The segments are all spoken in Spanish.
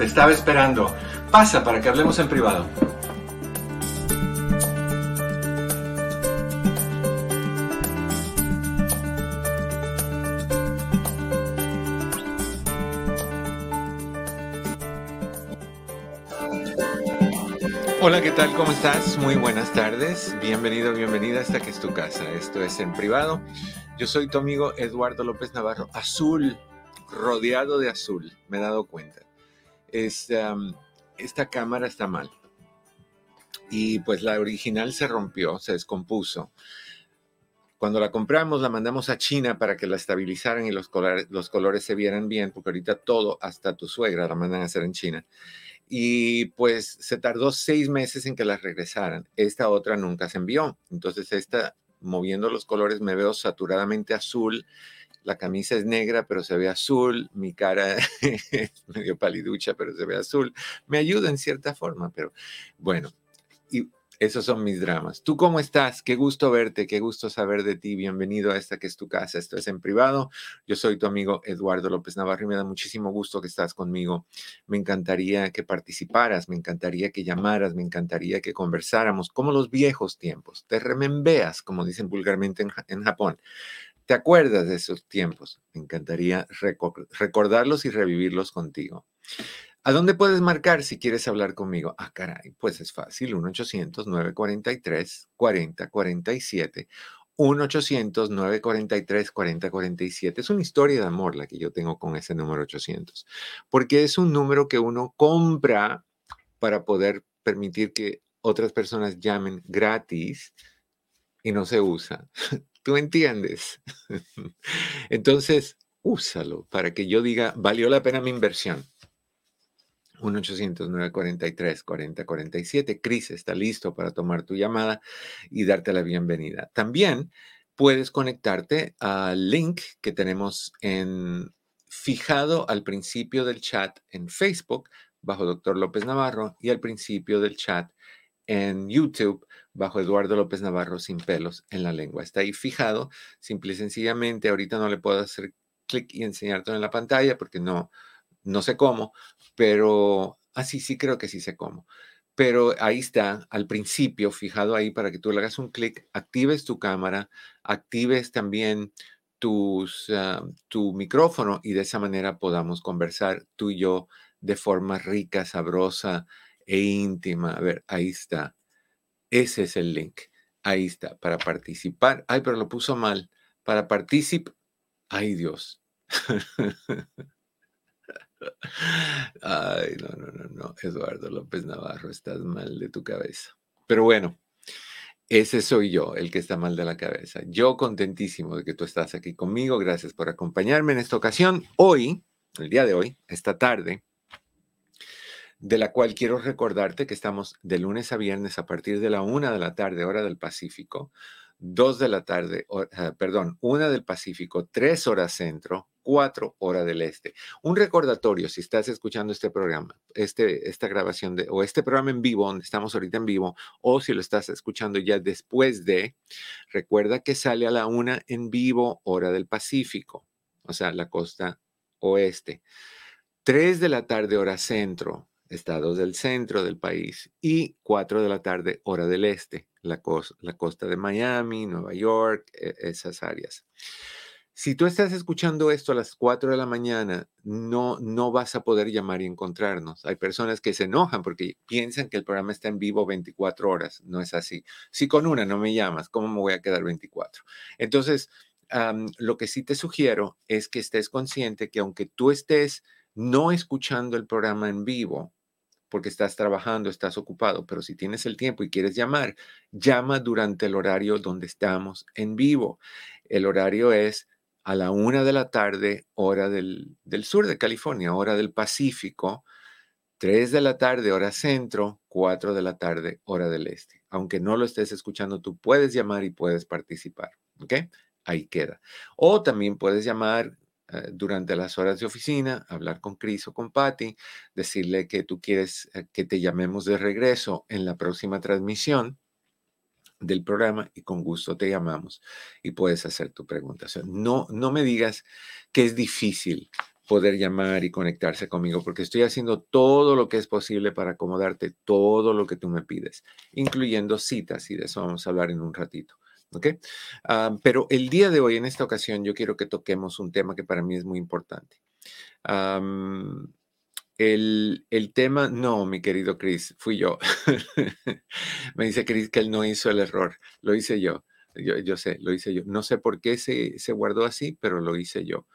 Te estaba esperando. Pasa para que hablemos en privado. Hola, ¿qué tal? ¿Cómo estás? Muy buenas tardes. Bienvenido, bienvenida a esta que es tu casa. Esto es en privado. Yo soy tu amigo Eduardo López Navarro, azul, rodeado de azul, me he dado cuenta. Esta, esta cámara está mal. Y pues la original se rompió, se descompuso. Cuando la compramos, la mandamos a China para que la estabilizaran y los colores, los colores se vieran bien, porque ahorita todo, hasta tu suegra, la mandan a hacer en China. Y pues se tardó seis meses en que la regresaran. Esta otra nunca se envió. Entonces, esta, moviendo los colores, me veo saturadamente azul la camisa es negra, pero se ve azul, mi cara es medio paliducha, pero se ve azul. Me ayuda en cierta forma, pero bueno, y esos son mis dramas. ¿Tú cómo estás? Qué gusto verte, qué gusto saber de ti. Bienvenido a esta que es tu casa. Esto es en privado. Yo soy tu amigo Eduardo López Navarro y me da muchísimo gusto que estás conmigo. Me encantaría que participaras, me encantaría que llamaras, me encantaría que conversáramos como los viejos tiempos. Te remembeas, como dicen vulgarmente en, en Japón. ¿Te acuerdas de esos tiempos? Me encantaría recordarlos y revivirlos contigo. ¿A dónde puedes marcar si quieres hablar conmigo? Ah, caray, pues es fácil, 1-800-943-4047. 1-800-943-4047. Es una historia de amor la que yo tengo con ese número 800, porque es un número que uno compra para poder permitir que otras personas llamen gratis y no se usa. ¿Tú entiendes? Entonces, úsalo para que yo diga, valió la pena mi inversión. 1-800-943-4047. Cris está listo para tomar tu llamada y darte la bienvenida. También puedes conectarte al link que tenemos en, fijado al principio del chat en Facebook bajo Doctor López Navarro y al principio del chat en YouTube bajo Eduardo López Navarro sin pelos en la lengua. Está ahí fijado, simple y sencillamente. Ahorita no le puedo hacer clic y enseñarte en la pantalla porque no, no sé cómo, pero así ah, sí creo que sí sé cómo. Pero ahí está, al principio, fijado ahí para que tú le hagas un clic, actives tu cámara, actives también tus, ah, tu micrófono y de esa manera podamos conversar tú y yo de forma rica, sabrosa e íntima. A ver, ahí está. Ese es el link. Ahí está, para participar. Ay, pero lo puso mal. Para participar. Ay, Dios. Ay, no, no, no, no. Eduardo López Navarro, estás mal de tu cabeza. Pero bueno, ese soy yo, el que está mal de la cabeza. Yo contentísimo de que tú estás aquí conmigo. Gracias por acompañarme en esta ocasión. Hoy, el día de hoy, esta tarde, de la cual quiero recordarte que estamos de lunes a viernes a partir de la una de la tarde, hora del Pacífico, dos de la tarde, ah, perdón, una del Pacífico, tres horas centro, cuatro horas del este. Un recordatorio, si estás escuchando este programa, este, esta grabación de, o este programa en vivo, donde estamos ahorita en vivo, o si lo estás escuchando ya después de, recuerda que sale a la una en vivo, hora del Pacífico, o sea, la costa oeste. Tres de la tarde, hora centro, estados del centro del país, y 4 de la tarde, hora del este, la, costa de Miami, Nueva York, e, esas áreas. Si tú estás escuchando esto a las 4 de la mañana, no, no vas a poder llamar y encontrarnos. Hay personas que se enojan porque piensan que el programa está en vivo 24 horas. No es así. Si con una no me llamas, ¿cómo me voy a quedar 24? Entonces, lo que sí te sugiero es que estés consciente que aunque tú estés no escuchando el programa en vivo, porque estás trabajando, estás ocupado, pero si tienes el tiempo y quieres llamar, llama durante el horario donde estamos en vivo. El horario es a la una de la tarde, hora del, sur de California, hora del Pacífico, 3 de la tarde, hora centro, 4 de la tarde, hora del este. Aunque no lo estés escuchando, tú puedes llamar y puedes participar. ¿Ok? Ahí queda. O también puedes llamar durante las horas de oficina, hablar con Chris o con Patty, decirle que tú quieres eh, que te llamemos de regreso en la próxima transmisión del programa y con gusto te llamamos y puedes hacer tu pregunta. no, no me digas que es difícil poder llamar y conectarse conmigo, porque estoy haciendo todo lo que es posible para acomodarte todo lo que tú me pides, incluyendo citas, y de eso vamos a hablar en un ratito. ¿Ok? Ah, pero el día de hoy, en esta ocasión, yo quiero que toquemos un tema que para mí es muy importante. el, el, tema, no, mi querido Chris, fui yo. me dice Chris que él no hizo el error, lo hice yo. Yo, yo sé, lo hice yo. No sé por qué se, se guardó así, pero lo hice yo.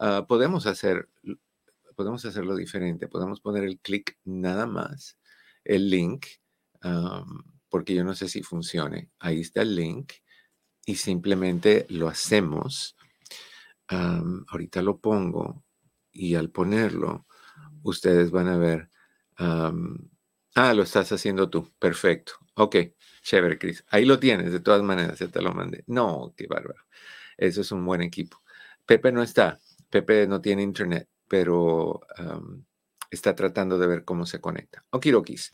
Ah, podemos, hacer, podemos hacerlo diferente. Podemos poner el clic nada más, el link, porque yo no sé si funcione. Ahí está el link y simplemente lo hacemos. ahorita lo pongo y al ponerlo, ustedes van a ver. ah, lo estás haciendo tú. Perfecto. Ok, chévere, Chris. Ahí lo tienes, de todas maneras, ya te lo mandé. No, qué bárbaro. Eso es un buen equipo. Pepe no está. Pepe no tiene internet, pero está tratando de ver cómo se conecta. Okirokis.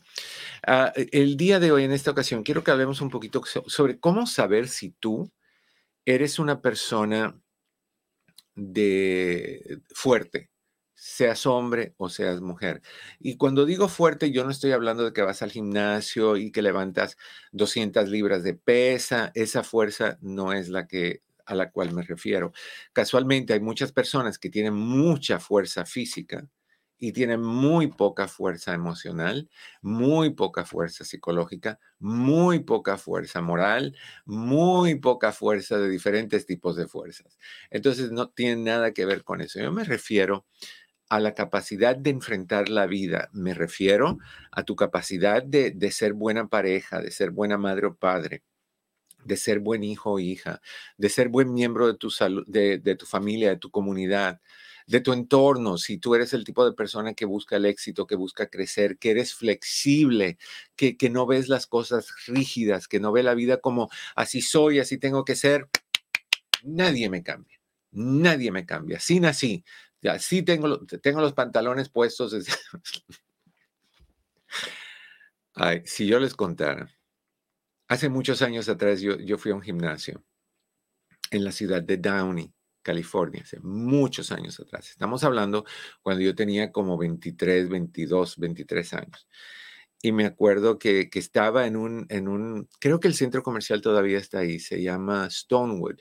Uh, el día de hoy, en esta ocasión, quiero que hablemos un poquito sobre cómo saber si tú eres una persona de fuerte, seas hombre o seas mujer. Y cuando digo fuerte, yo no estoy hablando de que vas al gimnasio y que levantas 200 libras de pesa. Esa fuerza no es la que a la cual me refiero. Casualmente hay muchas personas que tienen mucha fuerza física y tienen muy poca fuerza emocional, muy poca fuerza psicológica, muy poca fuerza moral, muy poca fuerza de diferentes tipos de fuerzas. Entonces no tiene nada que ver con eso. Yo me refiero a la capacidad de enfrentar la vida, me refiero a tu capacidad de, de ser buena pareja, de ser buena madre o padre, de ser buen hijo o hija, de ser buen miembro de tu, de, tu familia, de tu comunidad, de tu entorno, si tú eres el tipo de persona que busca el éxito, que busca crecer, que eres flexible, que, que no ves las cosas rígidas, que no ve la vida como así soy, así tengo que ser, nadie me cambia, nadie me cambia, así nací, ya, sí tengo, tengo los pantalones puestos. Ay, si yo les contara Hace muchos años atrás yo, yo fui a un gimnasio en la ciudad de Downey, California, hace muchos años atrás. Estamos hablando cuando yo tenía como 23, 22, 23 años. Y me acuerdo que, que estaba en un, en un, creo que el centro comercial todavía está ahí, se llama Stonewood.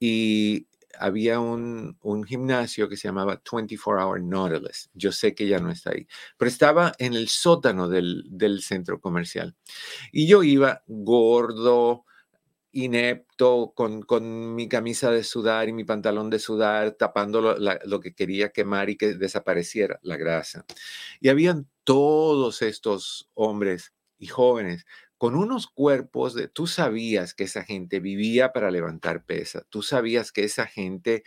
Y había un, gimnasio que se llamaba 24 Hour Nautilus. Yo sé que ya no está ahí, pero estaba en el sótano del, centro comercial. Y yo iba gordo, inepto, con, con, mi camisa de sudar y mi pantalón de sudar, tapando lo, lo, que quería quemar y que desapareciera la grasa. Y habían todos estos hombres y jóvenes con unos cuerpos de, tú sabías que esa gente vivía para levantar pesa, tú sabías que esa gente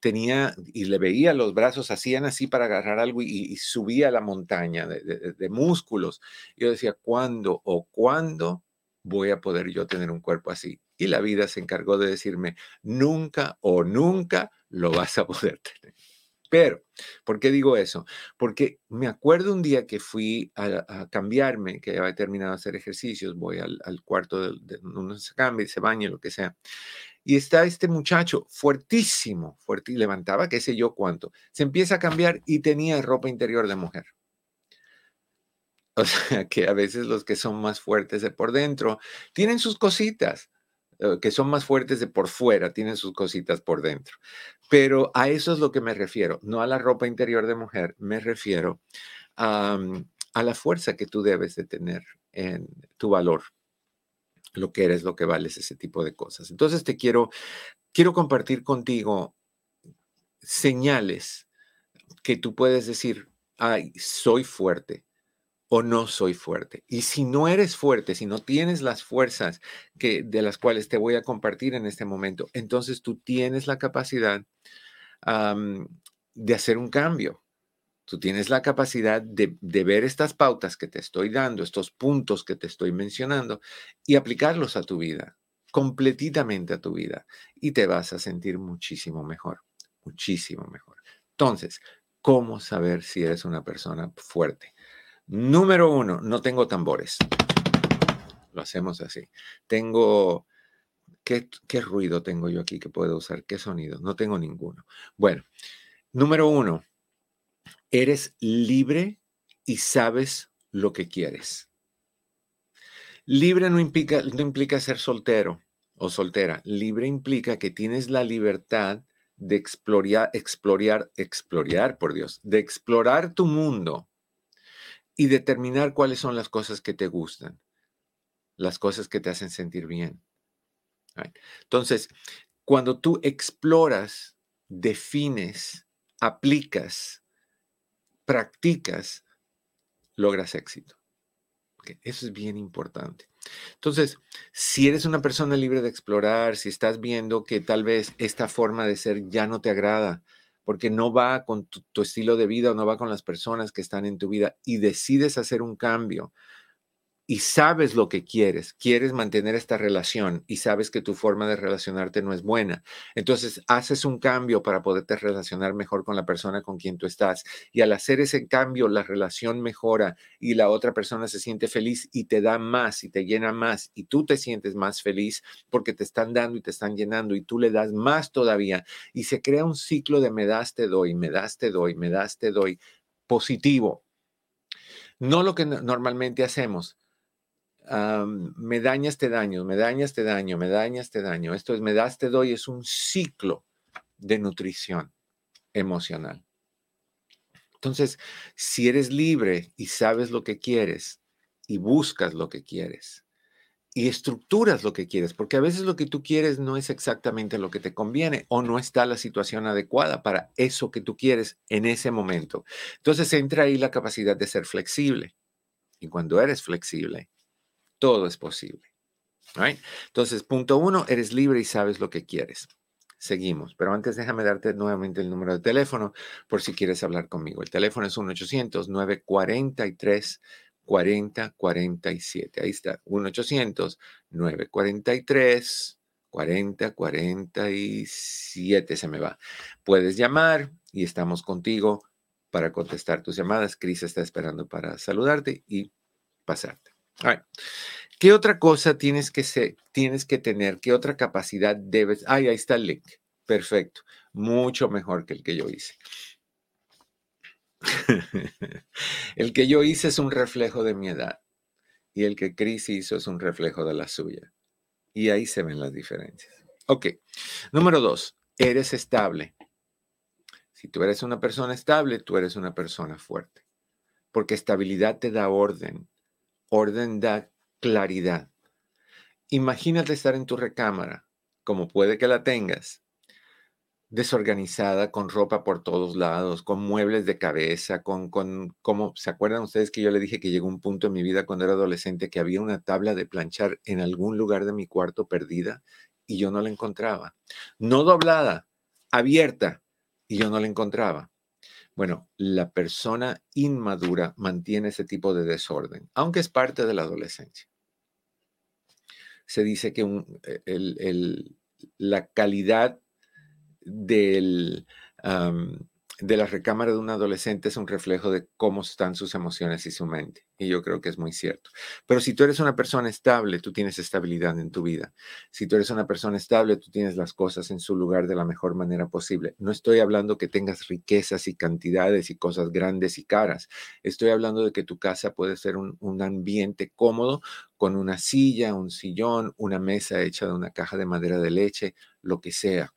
tenía y le veía los brazos, hacían así para agarrar algo y, subía la montaña de, músculos. Yo decía, ¿cuándo o cuándo voy a poder yo tener un cuerpo así? Y la vida se encargó de decirme, nunca o nunca lo vas a poder tener. Pero, ¿por qué digo eso? Porque me acuerdo un día que fui a, cambiarme, que había terminado de hacer ejercicios, voy al, cuarto de, uno se cambia, se baña, lo que sea. Y está este muchacho fuertísimo, fuerte, levantaba qué sé yo cuánto. Se empieza a cambiar y tenía ropa interior de mujer. O sea, que a veces los que son más fuertes de por dentro tienen sus cositas, eh, que son más fuertes de por fuera, tienen sus cositas por dentro. Pero a eso es lo que me refiero, no a la ropa interior de mujer, me refiero a, a la fuerza que tú debes de tener en tu valor, lo que eres, lo que vales, ese tipo de cosas. Entonces te quiero, quiero compartir contigo señales que tú puedes decir, ay, soy fuerte, o no soy fuerte. Y si no eres fuerte, si no tienes las fuerzas que, de las cuales te voy a compartir en este momento, entonces tú tienes la capacidad de hacer un cambio. Tú tienes la capacidad de, de, ver estas pautas que te estoy dando, estos puntos que te estoy mencionando y aplicarlos a tu vida, completamente a tu vida. Y te vas a sentir muchísimo mejor, muchísimo mejor. Entonces, ¿cómo saber si eres una persona fuerte? Número uno, no tengo tambores. Lo hacemos así. Tengo... ¿Qué, ¿Qué ruido tengo yo aquí que puedo usar? ¿Qué sonido? No tengo ninguno. Bueno, número uno, eres libre y sabes lo que quieres. Libre no implica, no implica ser soltero o soltera. Libre implica que tienes la libertad de explorar, explorar, explorar, por Dios, de explorar tu mundo y determinar cuáles son las cosas que te gustan, las cosas que te hacen sentir bien. Entonces, cuando tú exploras, defines, aplicas, practicas, logras éxito. Eso es bien importante. Entonces, si eres una persona libre de explorar, si estás viendo que tal vez esta forma de ser ya no te agrada, porque no va con tu, estilo de vida o no va con las personas que están en tu vida y decides hacer un cambio, y sabes lo que quieres, quieres mantener esta relación y sabes que tu forma de relacionarte no es buena. Entonces haces un cambio para poderte relacionar mejor con la persona con quien tú estás. Y al hacer ese cambio, la relación mejora y la otra persona se siente feliz y te da más y te llena más y tú te sientes más feliz porque te están dando y te están llenando y tú le das más todavía. Y se crea un ciclo de me das, te doy, me das, te doy, me das, te doy positivo. No lo que normalmente hacemos me dañas, te daño, me dañas, te daño, me dañas, te daño. Esto es, me das, te doy, es un ciclo de nutrición emocional. Entonces, si eres libre y sabes lo que quieres y buscas lo que quieres y estructuras lo que quieres, porque a veces lo que tú quieres no es exactamente lo que te conviene o no está la situación adecuada para eso que tú quieres en ese momento. Entonces entra ahí la capacidad de ser flexible. Y cuando eres flexible, todo es posible. Entonces, punto uno, eres libre y sabes lo que quieres. Seguimos, pero antes déjame darte nuevamente el número de teléfono por si quieres hablar conmigo. El teléfono es 1-800-943-4047. Ahí está, 1-800-943-4047 se me va. Puedes llamar y estamos contigo para contestar tus llamadas. Cris está esperando para saludarte y pasarte. ¿Qué otra cosa tienes que, que tener? ¿Qué otra capacidad debes? Ay, ahí está el link. Perfecto. Mucho mejor que el que yo hice. el que yo hice es un reflejo de mi edad y el que Chris hizo es un reflejo de la suya. Y ahí se ven las diferencias. Ok. Número dos, eres estable. Si tú eres una persona estable, tú eres una persona fuerte. Porque estabilidad te da orden orden da claridad. Imagínate estar en tu recámara, como puede que la tengas, desorganizada, con ropa por todos lados, con muebles de cabeza, con, con, como, ¿se acuerdan ustedes que yo le dije que llegó un punto en mi vida cuando era adolescente que había una tabla de planchar en algún lugar de mi cuarto perdida y yo no la encontraba? No doblada, abierta, y yo no la encontraba. Bueno, la persona inmadura mantiene ese tipo de desorden, aunque es parte de la adolescencia. Se dice que e, la calidad del, de la recámara de un adolescente es un reflejo de cómo están sus emociones y su mente. Y yo creo que es muy cierto. Pero si tú eres una persona estable, tú tienes estabilidad en tu vida. Si tú eres una persona estable, tú tienes las cosas en su lugar de la mejor manera posible. No estoy hablando que tengas riquezas y cantidades y cosas grandes y caras. Estoy hablando de que tu casa puede ser un, un ambiente cómodo con una silla, un sillón, una mesa hecha de una caja de madera de leche, lo que sea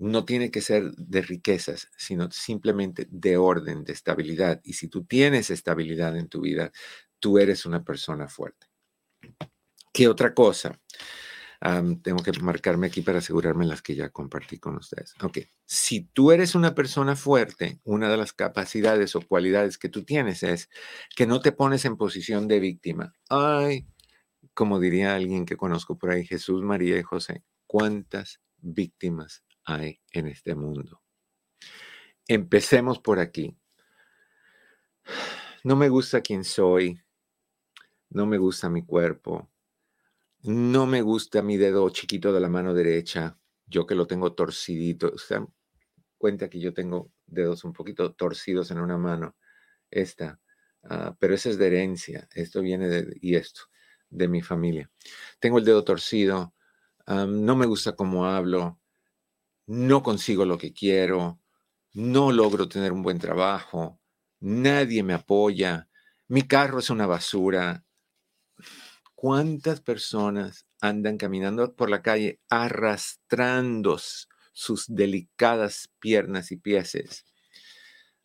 no tiene que ser de riquezas, sino simplemente de orden, de estabilidad. Y si tú tienes estabilidad en tu vida, tú eres una persona fuerte. ¿Qué otra cosa? tengo que marcarme aquí para asegurarme las que ya compartí con ustedes. Ok, si tú eres una persona fuerte, una de las capacidades o cualidades que tú tienes es que no te pones en posición de víctima. Ay, como diría alguien que conozco por ahí, Jesús, María y José, ¿cuántas víctimas hay en este mundo. Empecemos por aquí. no me gusta quién soy, no me gusta mi cuerpo, no me gusta mi dedo chiquito de la mano derecha, yo que lo tengo torcidito. Se dan cuenta que yo tengo dedos un poquito torcidos en una mano, esta, ah, pero eso es de herencia, esto viene de, y esto, de mi familia. Tengo el dedo torcido, no me gusta cómo hablo, no consigo lo que quiero, no logro tener un buen trabajo, nadie me apoya, mi carro es una basura. ¿Cuántas personas andan caminando por la calle arrastrando sus delicadas piernas y pies,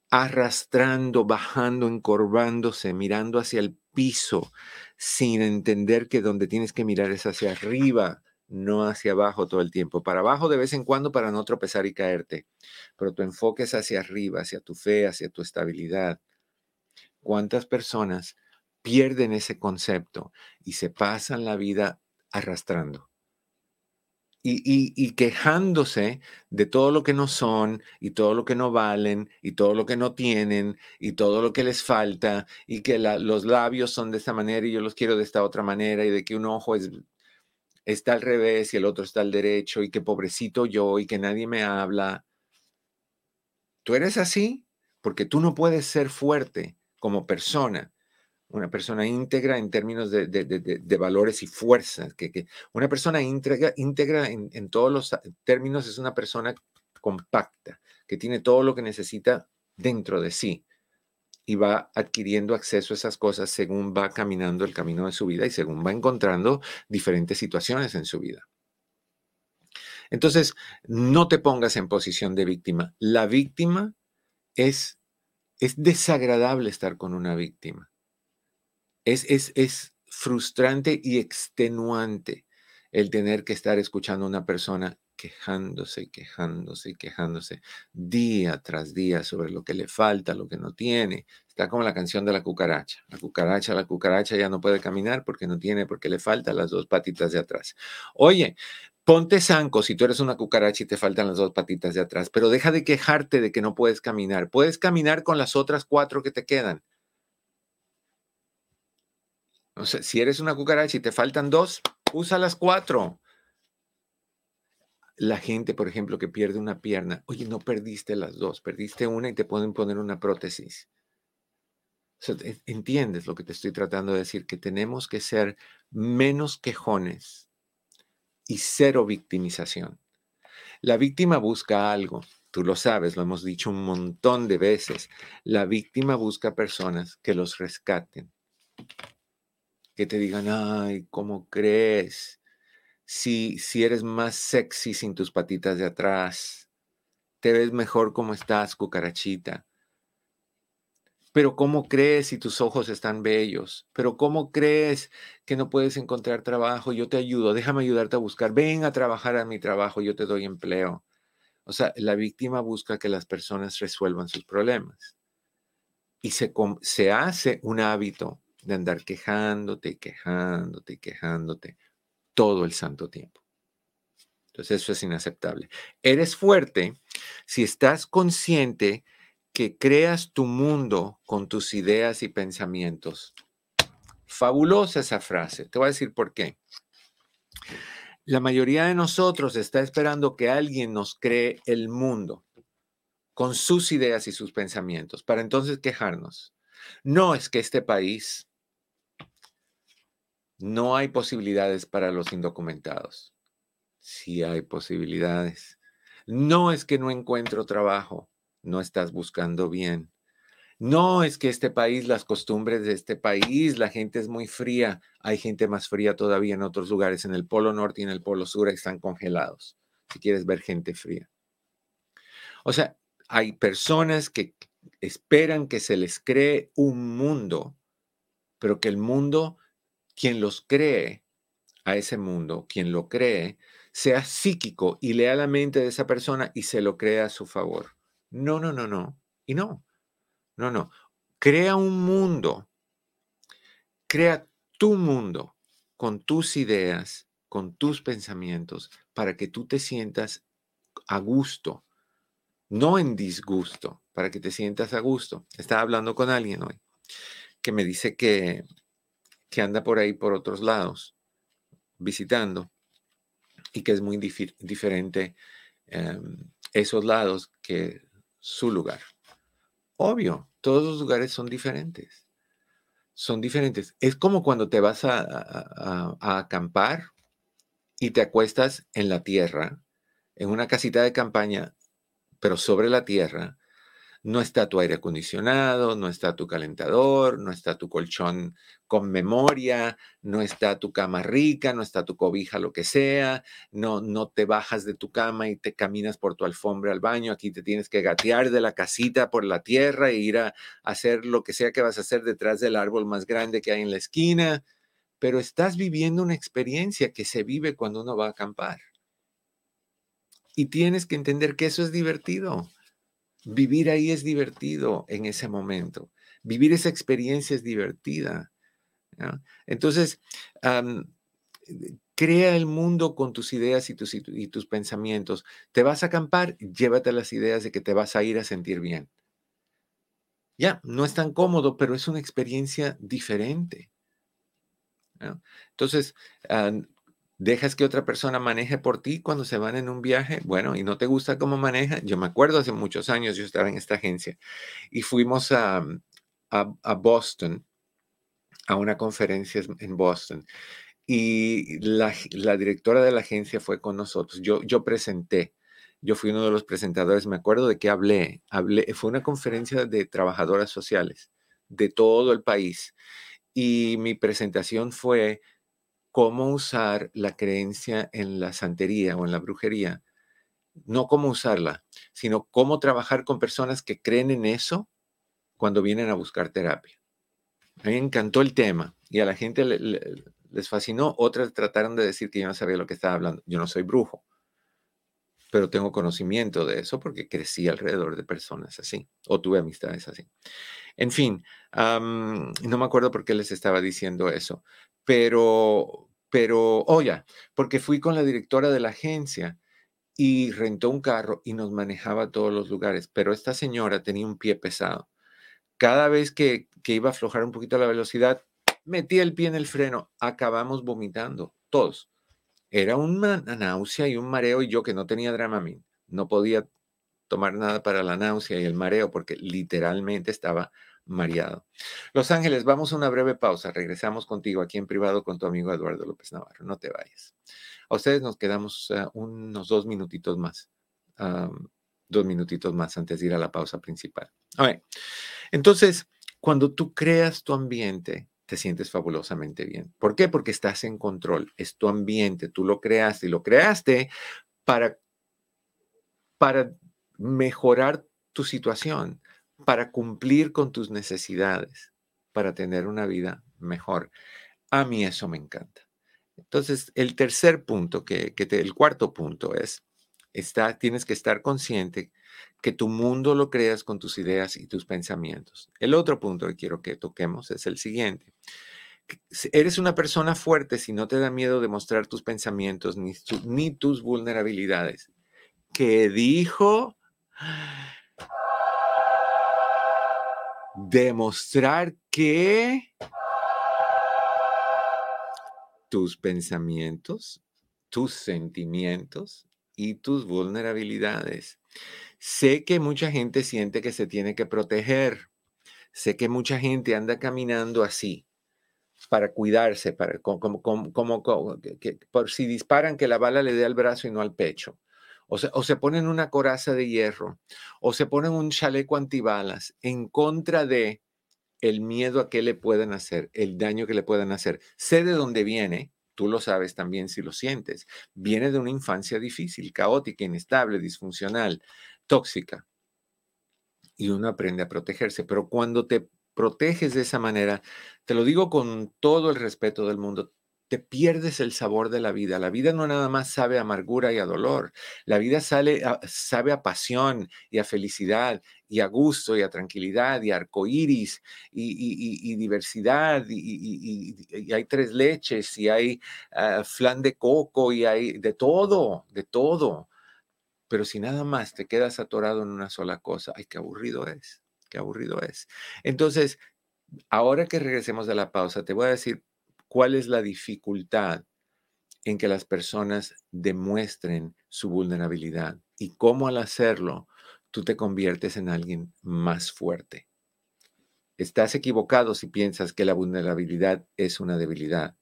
arrastrando, bajando, encorvándose, mirando hacia el piso, sin entender que donde tienes que mirar es hacia arriba, no hacia abajo todo el tiempo. Para abajo de vez en cuando para no tropezar y caerte, pero tu enfoque es hacia arriba, hacia tu fe, hacia tu estabilidad. ¿Cuántas personas pierden ese concepto y se pasan la vida arrastrando? Y, quejándose de todo lo que no son y todo lo que no valen y todo lo que no tienen y todo lo que les falta y que los labios son de esta manera y yo los quiero de esta otra manera y de que un ojo es está al revés y el otro está al derecho y que pobrecito yo y que nadie me habla. Tú eres así porque tú no puedes ser fuerte como persona, una persona íntegra en términos de, valores y fuerzas, que, una persona íntegra, íntegra en, en todos los términos es una persona compacta, que tiene todo lo que necesita dentro de sí y va adquiriendo acceso a esas cosas según va caminando el camino de su vida y según va encontrando diferentes situaciones en su vida. Entonces, no te pongas en posición de víctima. La víctima es, es desagradable estar con una víctima. Es, es, es frustrante y extenuante el tener que estar escuchando a una persona quejándose quejándose quejándose día tras día sobre lo que le falta, lo que no tiene. Está como la canción de la cucaracha. La cucaracha, la cucaracha ya no puede caminar porque no tiene, porque le faltan las dos patitas de atrás. Oye, ponte zanco si tú eres una cucaracha y te faltan las dos patitas de atrás, pero deja de quejarte de que no puedes caminar. Puedes caminar con las otras cuatro que te quedan. Si eres una cucaracha y te faltan dos, usa las cuatro la gente, por ejemplo, que pierde una pierna, oye, no perdiste las dos, perdiste una y te pueden poner una prótesis. ¿Entiendes lo que te estoy tratando de decir? Que tenemos que ser menos quejones y cero victimización. La víctima busca algo, tú lo sabes, lo hemos dicho un montón de veces. La víctima busca personas que los rescaten, que te digan, ay, ¿cómo crees? Si, si eres más sexy sin tus patitas de atrás. Te ves mejor como estás, cucarachita. Pero ¿cómo crees si tus ojos están bellos? Pero ¿cómo crees que no puedes encontrar trabajo? Yo te ayudo, déjame ayudarte a buscar. Ven a trabajar a mi trabajo, yo te doy empleo. O sea, la víctima busca que las personas resuelvan sus problemas. Y se, se hace un hábito de andar quejándote, quejándote, quejándote todo el santo tiempo. Entonces eso es inaceptable. Eres fuerte si estás consciente que creas tu mundo con tus ideas y pensamientos. Fabulosa esa frase. Te voy a decir por qué. La mayoría de nosotros está esperando que alguien nos cree el mundo con sus ideas y sus pensamientos para entonces quejarnos. No es que este país no hay posibilidades para los indocumentados. Sí hay posibilidades. No es que no encuentro trabajo, no estás buscando bien. No es que este país, las costumbres de este país, la gente es muy fría. Hay gente más fría todavía en otros lugares, en el Polo Norte y en el Polo Sur están congelados, si quieres ver gente fría. O sea, hay personas que esperan que se les cree un mundo, pero que el mundo quien los cree a ese mundo, quien lo cree, sea psíquico y lea la mente de esa persona y se lo crea a su favor. No, no, no, no. Y no. No, no. Crea un mundo. Crea tu mundo con tus ideas, con tus pensamientos, para que tú te sientas a gusto, no en disgusto, para que te sientas a gusto. Estaba hablando con alguien hoy que me dice que, que anda por ahí por otros lados visitando y que es muy diferente em, esos lados que su lugar. Obvio, todos los lugares son diferentes. Son diferentes. Es como cuando te vas a acampar y te acuestas en la tierra, en una casita de campaña, pero sobre la tierra, no está tu aire acondicionado, no está tu calentador, no está tu colchón con memoria, no está tu cama rica, no está tu cobija, lo que sea, no, no te bajas de tu cama y te caminas por tu alfombra al baño, aquí te tienes que gatear de la casita por la tierra e ir a hacer lo que sea que vas a hacer detrás del árbol más grande que hay en la esquina, pero estás viviendo una experiencia que se vive cuando uno va a acampar. Y tienes que entender que eso es divertido Vivir ahí es divertido en ese momento. Vivir esa experiencia es divertida. Entonces, crea el mundo con tus ideas y tus, y tus pensamientos. Te vas a acampar, llévate las ideas de que te vas a ir a sentir bien. Ya, no es tan cómodo, pero es una experiencia diferente. Entonces, dejas que otra persona maneje por ti cuando se van en un viaje, bueno, y no te gusta cómo maneja. Yo me acuerdo hace muchos años, yo estaba en esta agencia y fuimos a, mm, a, Boston, a una conferencia en Boston. Y la, la, directora de la agencia fue con nosotros. Yo, yo presenté, yo fui uno de los presentadores, me acuerdo de hablé, hablé, fue una conferencia de trabajadoras sociales de todo el país. Y mi presentación fue cómo usar la creencia en la santería o en la brujería. No cómo usarla, sino cómo trabajar con personas que creen en eso cuando vienen a buscar terapia. A mí me encantó el tema y a la gente les fascinó. Otras trataron de decir que yo no sabía lo que estaba hablando. Yo no soy brujo, pero tengo conocimiento de eso porque crecí alrededor de personas así o tuve amistades así. En fin, no me acuerdo por qué les estaba diciendo eso, pero, pero, oye, porque fui con la directora de la agencia y rentó un carro y nos manejaba a todos los lugares, pero esta señora tenía un pie pesado. Cada vez que, que iba a aflojar un poquito la velocidad, metía el pie en el freno, acabamos vomitando, todos. Era una náusea y un mareo y yo que no tenía Dramamine, no podía tomar nada para la náusea y el mareo porque literalmente estaba mareado. Los Ángeles, vamos a una breve pausa. Regresamos contigo aquí en privado con tu amigo Eduardo López Navarro. No te vayas. A ustedes nos quedamos eh, unos dos minutitos más. dos minutitos más antes de ir a la pausa principal. Entonces, cuando tú creas tu ambiente, te sientes fabulosamente bien. ¿Por qué? Porque estás en control. Es tu ambiente. Tú lo creaste y lo creaste para, para mejorar tu situación para cumplir con tus necesidades, para tener una vida mejor. A mí eso me encanta. Entonces, el tercer punto, que, el cuarto punto es, está, tienes que estar consciente que tu mundo lo creas con tus ideas y tus pensamientos. El otro punto que quiero que toquemos es el siguiente. Eres una persona fuerte si no te da miedo de mostrar tus pensamientos ni, ni tus vulnerabilidades. ¿Qué dijo? Demostrar que tus pensamientos, tus sentimientos y tus vulnerabilidades. Sé que mucha gente siente que se tiene que proteger. Sé que mucha gente anda caminando así para cuidarse, para, como, como, como, por si disparan que la bala le dé al brazo y no al pecho o se, ponen una coraza de hierro, o se ponen un chaleco antibalas en contra de el miedo a que le puedan hacer, el daño que le puedan hacer. Sé de dónde viene, tú lo sabes también si lo sientes. Viene de una infancia difícil, caótica, inestable, disfuncional, tóxica. Y uno aprende a protegerse, pero cuando te proteges de esa manera, te lo digo con todo el respeto del mundo, te pierdes el sabor de la vida. La vida no nada más sabe amargura y a dolor. La vida sabe a pasión y a felicidad y a gusto y a tranquilidad y a arcoíris y, y, diversidad y, hay tres leches y hay ah, flan de coco y hay de todo, de todo. Pero si nada más te quedas atorado en una sola cosa, ay, qué aburrido es, qué aburrido es. Entonces, Ahora que regresemos de la pausa, te voy a decir cuál es la dificultad en que las personas demuestren su vulnerabilidad y cómo al hacerlo tú te conviertes en alguien más fuerte. Estás equivocado si piensas que la vulnerabilidad es una debilidad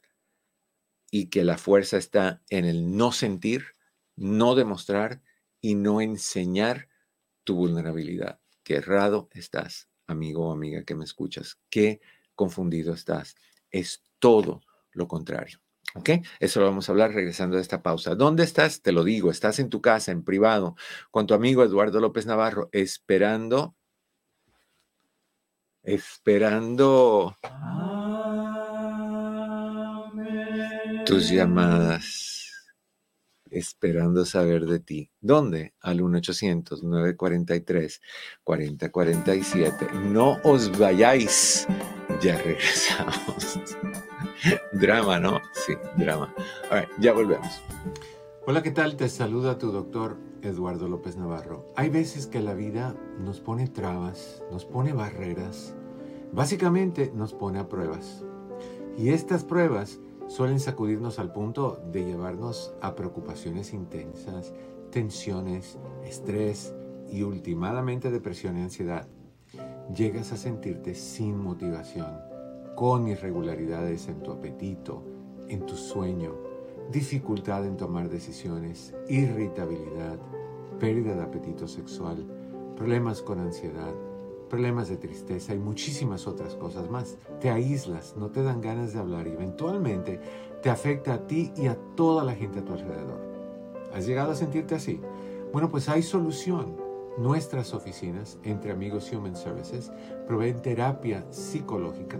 y que la fuerza está en el no sentir, no demostrar y no enseñar tu vulnerabilidad. Qué errado estás, amigo o amiga que me escuchas. Qué confundido estás. Es todo lo contrario. ¿Ok? Eso lo vamos a hablar regresando a esta pausa. ¿Dónde estás? Te lo digo, estás en tu casa, en privado, con tu amigo Eduardo López Navarro, esperando, esperando tus llamadas, esperando saber de ti. ¿Dónde? Al 1-800-943-4047. No os vayáis. Ya regresamos. drama, ¿no? Sí, drama. Ya volvemos. Hola, ¿qué tal? Te saluda tu doctor Eduardo López Navarro. Hay veces que la vida nos pone trabas, nos pone barreras, básicamente nos pone a pruebas. Y estas pruebas suelen sacudirnos al punto de llevarnos a preocupaciones intensas, tensiones, estrés y últimamente depresión y ansiedad. Llegas a sentirte sin motivación con irregularidades en tu apetito, en tu sueño, dificultad en tomar decisiones, irritabilidad, pérdida de apetito sexual, problemas con ansiedad, problemas de tristeza y muchísimas otras cosas más. Te aíslas, no te dan ganas de hablar y eventualmente te afecta a ti y a toda la gente a tu alrededor. ¿Has llegado a sentirte así? Bueno, pues hay solución. Nuestras oficinas, entre amigos Human Services, proveen terapia psicológica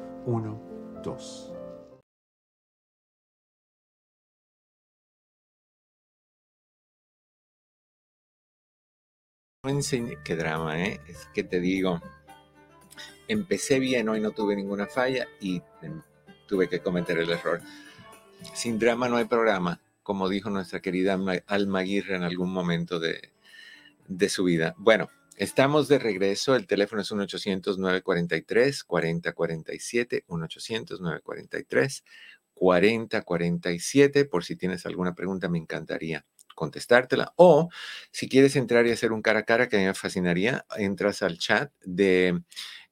1, 2. Qué drama, ¿eh? Es que te digo, empecé bien, hoy no tuve ninguna falla y tuve que cometer el error. Sin drama no hay programa, como dijo nuestra querida Alma Aguirre en algún momento de, de su vida. Bueno, Estamos de regreso. El teléfono es 1-800-943-4047. 1-800-943-4047. Por si tienes alguna pregunta, me encantaría contestártela. O si quieres entrar y hacer un cara a cara, que a mí me fascinaría, entras al chat de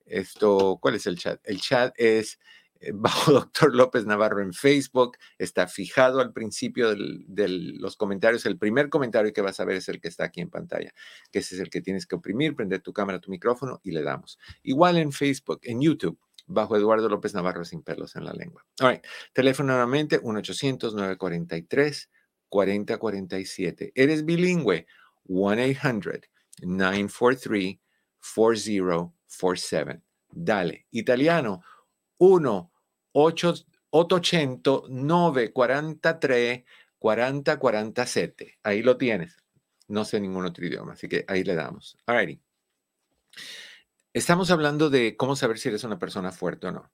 esto. ¿Cuál es el chat? El chat es bajo Doctor López Navarro en Facebook. Está fijado al principio de los comentarios. El primer comentario que vas a ver es el que está aquí en pantalla, que ese es el que tienes que oprimir, prender tu cámara, tu micrófono y le damos. Igual en Facebook, en YouTube, bajo Eduardo López Navarro sin pelos en la lengua. All Teléfono nuevamente 1-800-943-4047. Eres bilingüe 1-800-943-4047. Dale. Italiano 1 800 943 4047. Ahí lo tienes. No sé ningún otro idioma, así que ahí le damos. Alrighty. Estamos hablando de cómo saber si eres una persona fuerte o no.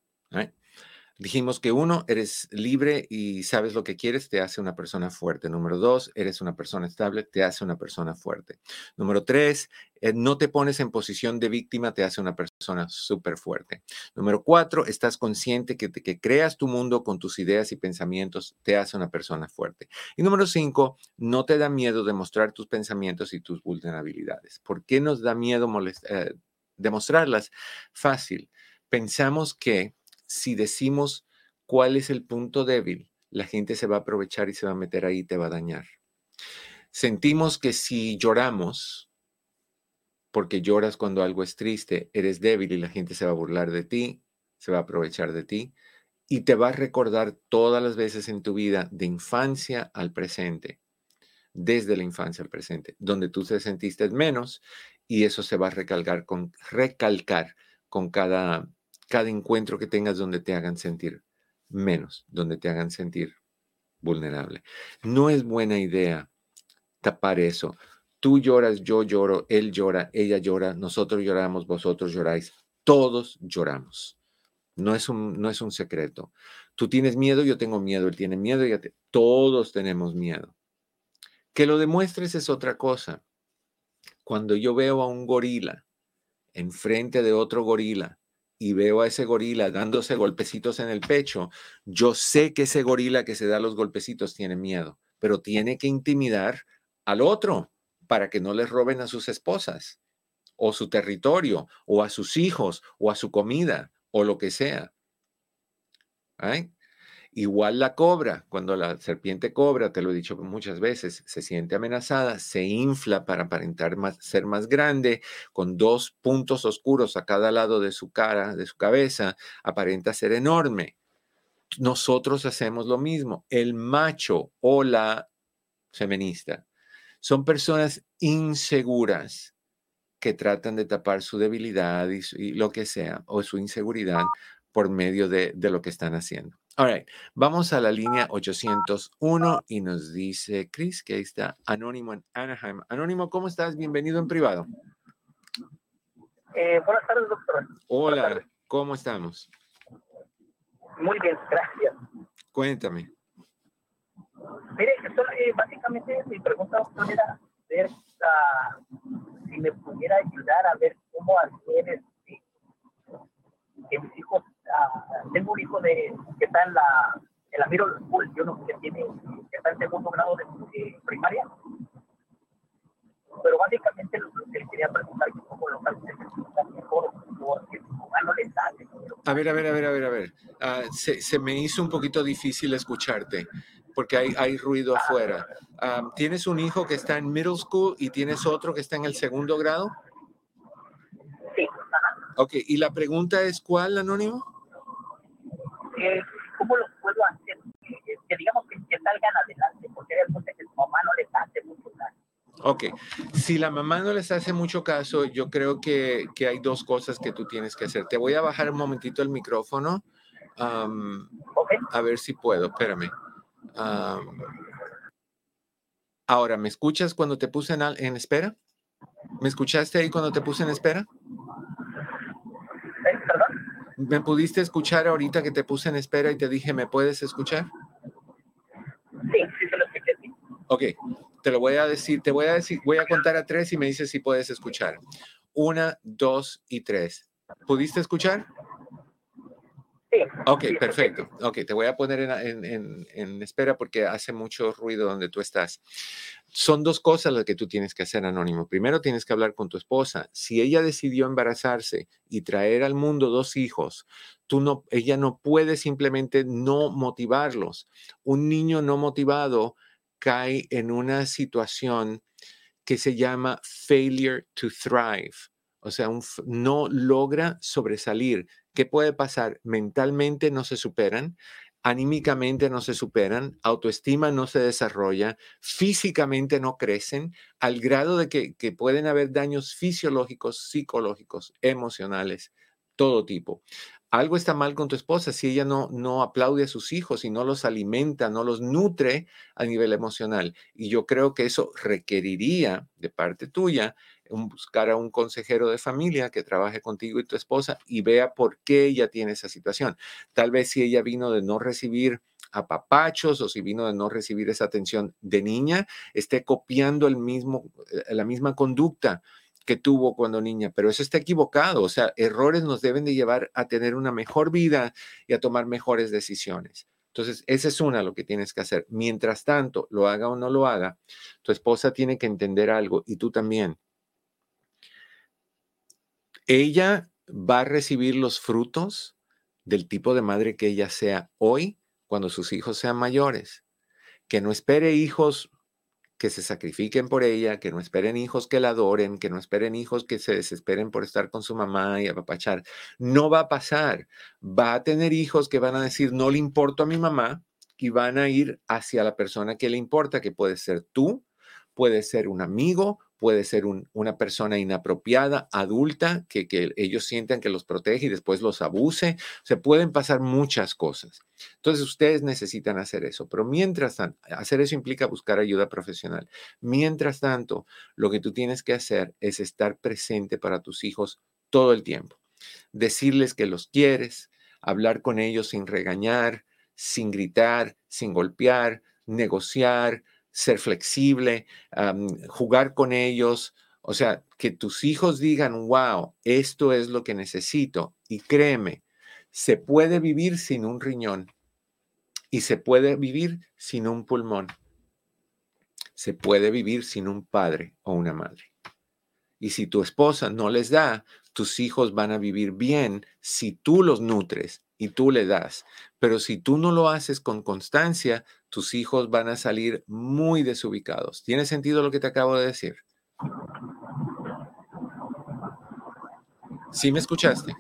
Dijimos que uno, eres libre y sabes lo que quieres, te hace una persona fuerte. Número dos, eres una persona estable, te hace una persona fuerte. Número tres, eh, no te pones en posición de víctima, te hace una persona súper fuerte. Número cuatro, estás consciente que, que creas tu mundo con tus ideas y pensamientos, te hace una persona fuerte. Y número cinco, no te da miedo demostrar tus pensamientos y tus vulnerabilidades. ¿Por qué nos da miedo eh, demostrarlas? Fácil. Pensamos que si decimos cuál es el punto débil, la gente se va a aprovechar y se va a meter ahí y te va a dañar. Sentimos que si lloramos, porque lloras cuando algo es triste, eres débil y la gente se va a burlar de ti, se va a aprovechar de ti y te va a recordar todas las veces en tu vida, de infancia al presente, desde la infancia al presente, donde tú te sentiste menos y eso se va a recalcar con, recalcar con cada cada encuentro que tengas donde te hagan sentir menos, donde te hagan sentir vulnerable. No es buena idea tapar eso. Tú lloras, yo lloro, él llora, ella llora, nosotros lloramos, vosotros lloráis, todos lloramos. No es un, no es un secreto. Tú tienes miedo, yo tengo miedo, él tiene miedo, te, todos tenemos miedo. Que lo demuestres es otra cosa. Cuando yo veo a un gorila enfrente de otro gorila y veo a ese gorila dándose golpecitos en el pecho, yo sé que ese gorila que se da los golpecitos tiene miedo, pero tiene que intimidar al otro para que no les roben a sus esposas o su territorio o a sus hijos o a su comida o lo que sea. Igual la cobra, cuando la serpiente cobra, te lo he dicho muchas veces, se siente amenazada, se infla para aparentar ser más grande, con dos puntos oscuros a cada lado de su cara, de su cabeza, aparenta ser enorme. Nosotros hacemos lo mismo. El macho o la feminista son personas inseguras que tratan de tapar su debilidad y, lo que sea, o su inseguridad por medio de, lo que están haciendo. All right. Vamos a la línea 801 y nos dice Chris que ahí está Anónimo en Anaheim. Anónimo, ¿cómo estás? Bienvenido en privado. Eh, buenas tardes, doctor. Hola, ¿cómo estamos? Muy bien, gracias. Cuéntame. Mire, eh, básicamente mi pregunta era ver si me pudiera ayudar a ver cómo hacer este, que mis hijos tengo un hijo de, que está en la, en la middle school, yo no, que, tiene, que está en segundo grado de, primaria. Pero básicamente lo, que le quería preguntar es cómo lo mejor porque no le sale. A ver, a ver, a ver, a ver, a ver. Uh, se, se, me hizo un poquito difícil escucharte porque hay, hay ruido afuera. Um, ¿Tienes un hijo que está en middle school y tienes otro que está en el segundo grado? Sí. Ok, y la pregunta es ¿cuál, Anónimo? ¿Cómo lo puedo hacer? Que, digamos que, salgan adelante, porque realmente que su mamá no les hace mucho caso. Ok, si la mamá no les hace mucho caso, yo creo que, que, hay dos cosas que tú tienes que hacer. Te voy a bajar un momentito el micrófono. Um, okay. A ver si puedo, espérame. Um, ahora, ¿me escuchas cuando te puse en, en espera? ¿Me escuchaste ahí cuando te puse en espera? ¿Me pudiste escuchar ahorita que te puse en espera y te dije, ¿me puedes escuchar? Sí, sí se lo escuché. Sí. Ok, te lo voy a decir, te voy a decir, voy a contar a tres y me dices si puedes escuchar. Una, dos y tres. ¿Pudiste escuchar? Ok, perfecto. Ok, te voy a poner en, en, en, espera porque hace mucho ruido donde tú estás. Son dos cosas las que tú tienes que hacer, Anónimo. Primero, tienes que hablar con tu esposa. Si ella decidió embarazarse y traer al mundo dos hijos, tú no, ella no puede simplemente no motivarlos. Un niño no motivado cae en una situación que se llama failure to thrive. O sea, no logra sobresalir. ¿Qué puede pasar? Mentalmente no se superan, anímicamente no se superan, autoestima no se desarrolla, físicamente no crecen, al grado de que, que pueden haber daños fisiológicos, psicológicos, emocionales, todo tipo algo está mal con tu esposa si ella no, no aplaude a sus hijos y no los alimenta, no los nutre a nivel emocional. Y yo creo que eso requeriría de parte tuya buscar a un consejero de familia que trabaje contigo y tu esposa y vea por qué ella tiene esa situación. Tal vez si ella vino de no recibir a papachos o si vino de no recibir esa atención de niña, esté copiando el mismo, eh, la misma conducta que tuvo cuando niña, pero eso está equivocado. O sea, errores nos deben de llevar a tener una mejor vida y a tomar mejores decisiones. Entonces, esa es una lo que tienes que hacer. Mientras tanto, lo haga o no lo haga, tu esposa tiene que entender algo y tú también. Ella va a recibir los frutos del tipo de madre que ella sea hoy cuando sus hijos sean mayores. Que no espere hijos que se sacrifiquen por ella, que no esperen hijos que la adoren, que no esperen hijos que se desesperen por estar con su mamá y apapachar. No va a pasar. Va a tener hijos que van a decir, no le importo a mi mamá y van a ir hacia la persona que le importa, que puede ser tú, puede ser un amigo, puede ser una persona inapropiada, adulta, que, ellos sientan que los protege y después los abuse. Se pueden pasar muchas cosas. Entonces ustedes necesitan hacer eso, pero mientras tanto, hacer eso implica buscar ayuda profesional. Mientras tanto, lo que tú tienes que hacer es estar presente para tus hijos todo el tiempo. Decirles que los quieres, hablar con ellos sin regañar, sin gritar, sin golpear, negociar, ser flexible, jugar con ellos. O sea, que tus hijos digan, wow, esto es lo que necesito. Y créeme, se puede vivir sin un riñón y se puede vivir sin un pulmón. Se puede vivir sin un padre o una madre. Y si tu esposa no les da, tus hijos van a vivir bien si tú los nutres y tú le das. Pero si tú no lo haces con constancia, tus hijos van a salir muy desubicados. ¿Tiene sentido lo que te acabo de decir? ¿Sí me escuchaste?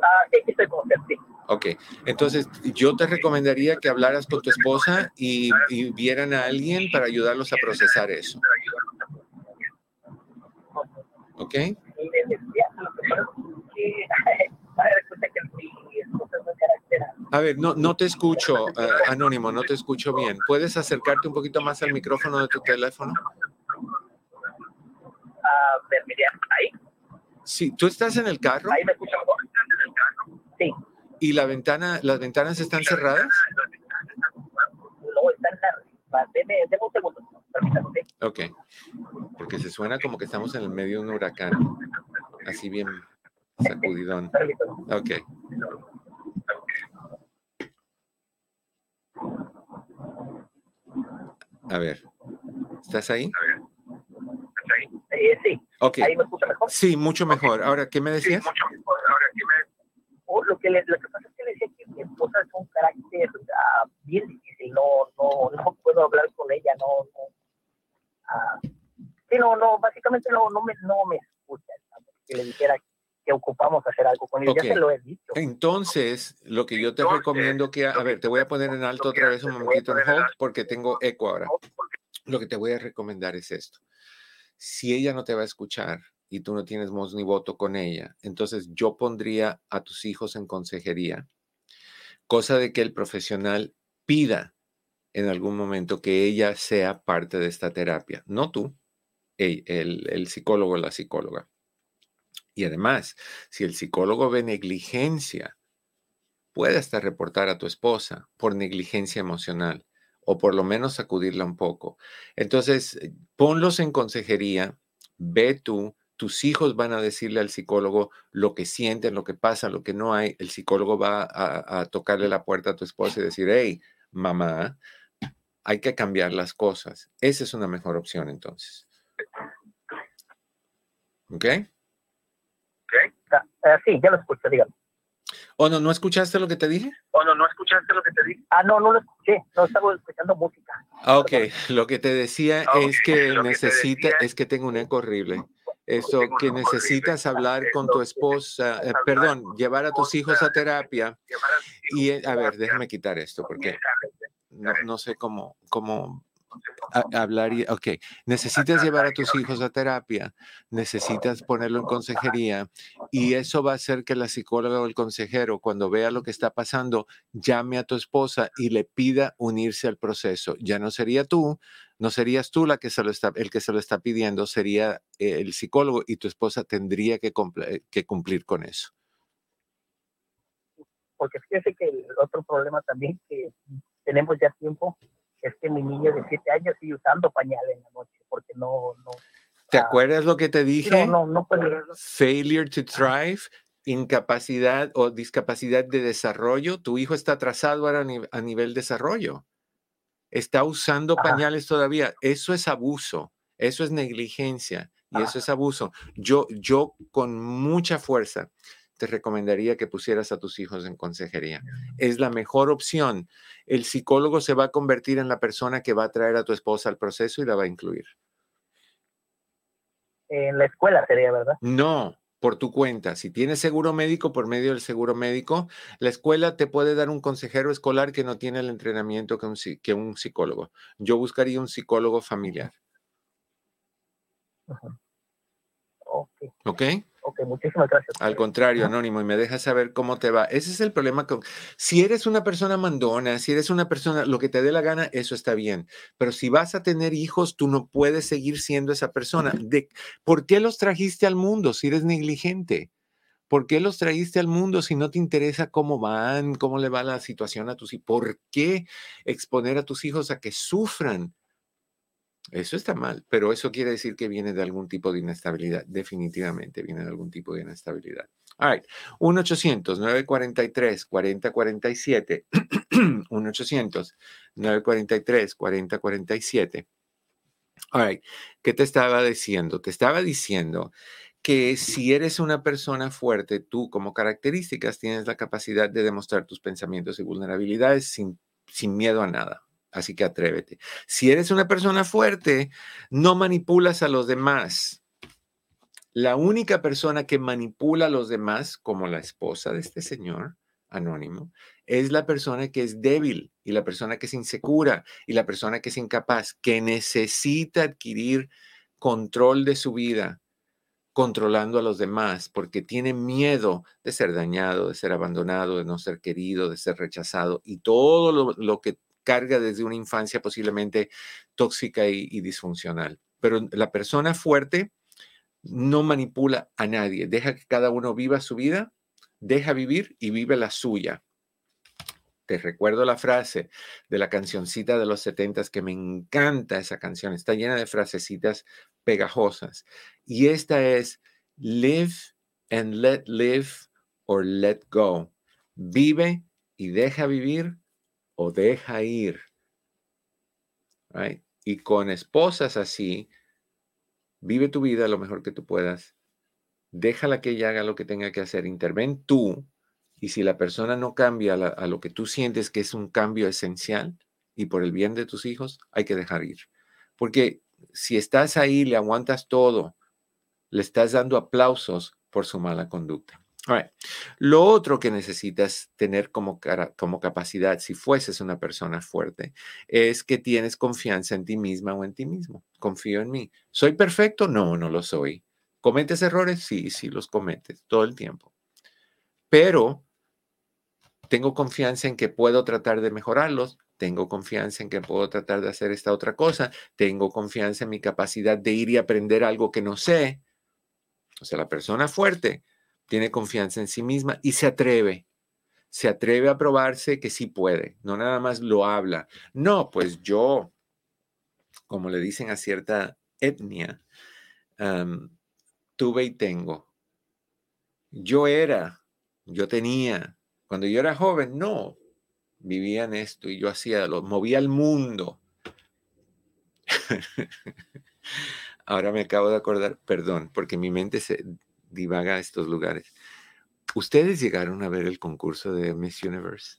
Ah, sí, estoy con sí. Ok, entonces yo te recomendaría que hablaras con tu esposa y, y vieran a alguien para ayudarlos a procesar eso. ¿Ok? A ver, no, no te escucho, uh, Anónimo, no te escucho bien. ¿Puedes acercarte un poquito más al micrófono de tu teléfono? A ver, Miriam, ahí. Sí, ¿tú estás en el carro? Ahí me escuchas Sí. ¿Y la ventana, las ventanas están cerradas? No, están cerradas. Deme, deme un segundo. Permítame. Ok, porque se suena como que estamos en el medio de un huracán, así bien sacudidón. Ok. A ver, ¿estás ahí? Eh, sí. Okay. ¿Ahí me escucha mejor? Sí, mucho mejor. Ahora, ¿qué me decías? Sí, mucho mejor. Ahora, ¿qué me... Oh, lo, que le, lo que pasa es que le decía que mi esposa es un carácter uh, bien difícil. No, no, no puedo hablar con ella. No, no. Uh, sí, no, no, básicamente no, no, me, no me escucha. Que le dijera que ocupamos hacer algo con ella. Okay. Ya se lo he dicho. Entonces, lo que yo te Entonces, recomiendo que, a ver, te voy a poner en alto otra vez un momentito en hold porque tengo eco ahora. Lo que te voy a recomendar es esto. Si ella no te va a escuchar y tú no tienes voz ni voto con ella, entonces yo pondría a tus hijos en consejería, cosa de que el profesional pida en algún momento que ella sea parte de esta terapia, no tú, el, el, el psicólogo o la psicóloga. Y además, si el psicólogo ve negligencia, puede hasta reportar a tu esposa por negligencia emocional o por lo menos sacudirla un poco. Entonces, ponlos en consejería, ve tú, tus hijos van a decirle al psicólogo lo que sienten, lo que pasa, lo que no hay. El psicólogo va a, a tocarle la puerta a tu esposa y decir, hey, mamá, hay que cambiar las cosas. Esa es una mejor opción entonces. ¿Ok? Uh, sí, ya lo escucho, dígame. ¿O no, no escuchaste lo que te dije? ¿O no, no escuchaste lo que te dije? Ah, no, no lo escuché, no estaba escuchando música. Ah, ok, lo que te decía okay. es que lo necesita, que es que tengo un eco horrible. Eso, que necesitas horrible. hablar con tu esposa, eh, perdón, llevar a tus hijos a terapia. Y, a ver, déjame quitar esto porque no, no sé cómo, cómo hablar y, ok, necesitas llevar a tus hijos a terapia, necesitas ponerlo en consejería y eso va a hacer que la psicóloga o el consejero cuando vea lo que está pasando llame a tu esposa y le pida unirse al proceso. Ya no sería tú, no serías tú la que se lo está, el que se lo está pidiendo, sería eh, el psicólogo y tu esposa tendría que, cumplir, que cumplir con eso. Porque fíjese que el otro problema también que tenemos ya tiempo es que mi niño de 7 años sigue usando pañales en la noche porque no... no ¿Te ah, acuerdas lo que te dije? No, no, no puede... Failure to thrive, incapacidad o discapacidad de desarrollo. Tu hijo está atrasado ahora a, nivel, a nivel desarrollo. Está usando Ajá. pañales todavía. Eso es abuso, eso es negligencia y Ajá. eso es abuso. Yo, yo con mucha fuerza te recomendaría que pusieras a tus hijos en consejería. Es la mejor opción. El psicólogo se va a convertir en la persona que va a traer a tu esposa al proceso y la va a incluir. En la escuela sería, ¿verdad? No, por tu cuenta. Si tienes seguro médico, por medio del seguro médico, la escuela te puede dar un consejero escolar que no tiene el entrenamiento que un, que un psicólogo. Yo buscaría un psicólogo familiar. Ok. ¿Ok? Ok, muchísimas gracias. Al contrario, Anónimo, y me dejas saber cómo te va. Ese es el problema con... Si eres una persona mandona, si eres una persona, lo que te dé la gana, eso está bien. Pero si vas a tener hijos, tú no puedes seguir siendo esa persona. De, ¿Por qué los trajiste al mundo si eres negligente? ¿Por qué los trajiste al mundo si no te interesa cómo van, cómo le va la situación a tus hijos? ¿Por qué exponer a tus hijos a que sufran? Eso está mal, pero eso quiere decir que viene de algún tipo de inestabilidad. Definitivamente viene de algún tipo de inestabilidad. All right. 1-800-943-4047. 1-800-943-4047. All right. ¿Qué te estaba diciendo? Te estaba diciendo que si eres una persona fuerte, tú como características tienes la capacidad de demostrar tus pensamientos y vulnerabilidades sin, sin miedo a nada. Así que atrévete. Si eres una persona fuerte, no manipulas a los demás. La única persona que manipula a los demás, como la esposa de este señor anónimo, es la persona que es débil y la persona que es insegura y la persona que es incapaz, que necesita adquirir control de su vida controlando a los demás porque tiene miedo de ser dañado, de ser abandonado, de no ser querido, de ser rechazado y todo lo, lo que carga desde una infancia posiblemente tóxica y, disfuncional. Pero la persona fuerte no manipula a nadie, deja que cada uno viva su vida, deja vivir y vive la suya. Te recuerdo la frase de la cancioncita de los setentas que me encanta esa canción, está llena de frasecitas pegajosas. Y esta es, live and let live or let go. Vive y deja vivir o deja ir. Y con esposas así, vive tu vida lo mejor que tú puedas. Déjala que ella haga lo que tenga que hacer. Interven tú. Y si la persona no cambia a lo que tú sientes que es un cambio esencial y por el bien de tus hijos, hay que dejar ir. Porque si estás ahí, le aguantas todo, le estás dando aplausos por su mala conducta. Lo otro que necesitas tener como, como capacidad, si fueses una persona fuerte, es que tienes confianza en ti misma o en ti mismo. Confío en mí. ¿Soy perfecto? No, no lo soy. ¿Cometes errores? Sí, sí, los cometes todo el tiempo. Pero tengo confianza en que puedo tratar de mejorarlos. Tengo confianza en que puedo tratar de hacer esta otra cosa. Tengo confianza en mi capacidad de ir y aprender algo que no sé. O sea, la persona fuerte tiene confianza en sí misma y se atreve. Se atreve a probarse que sí puede, no nada más lo habla. No, pues yo, como le dicen a cierta etnia, tuve y tengo. Yo era, yo tenía. Cuando yo era joven, no, vivía en esto y yo hacía, lo movía al mundo. Ahora me acabo de acordar, perdón, porque mi mente se divaga a estos lugares. ¿Ustedes llegaron a ver el concurso de Miss Universe?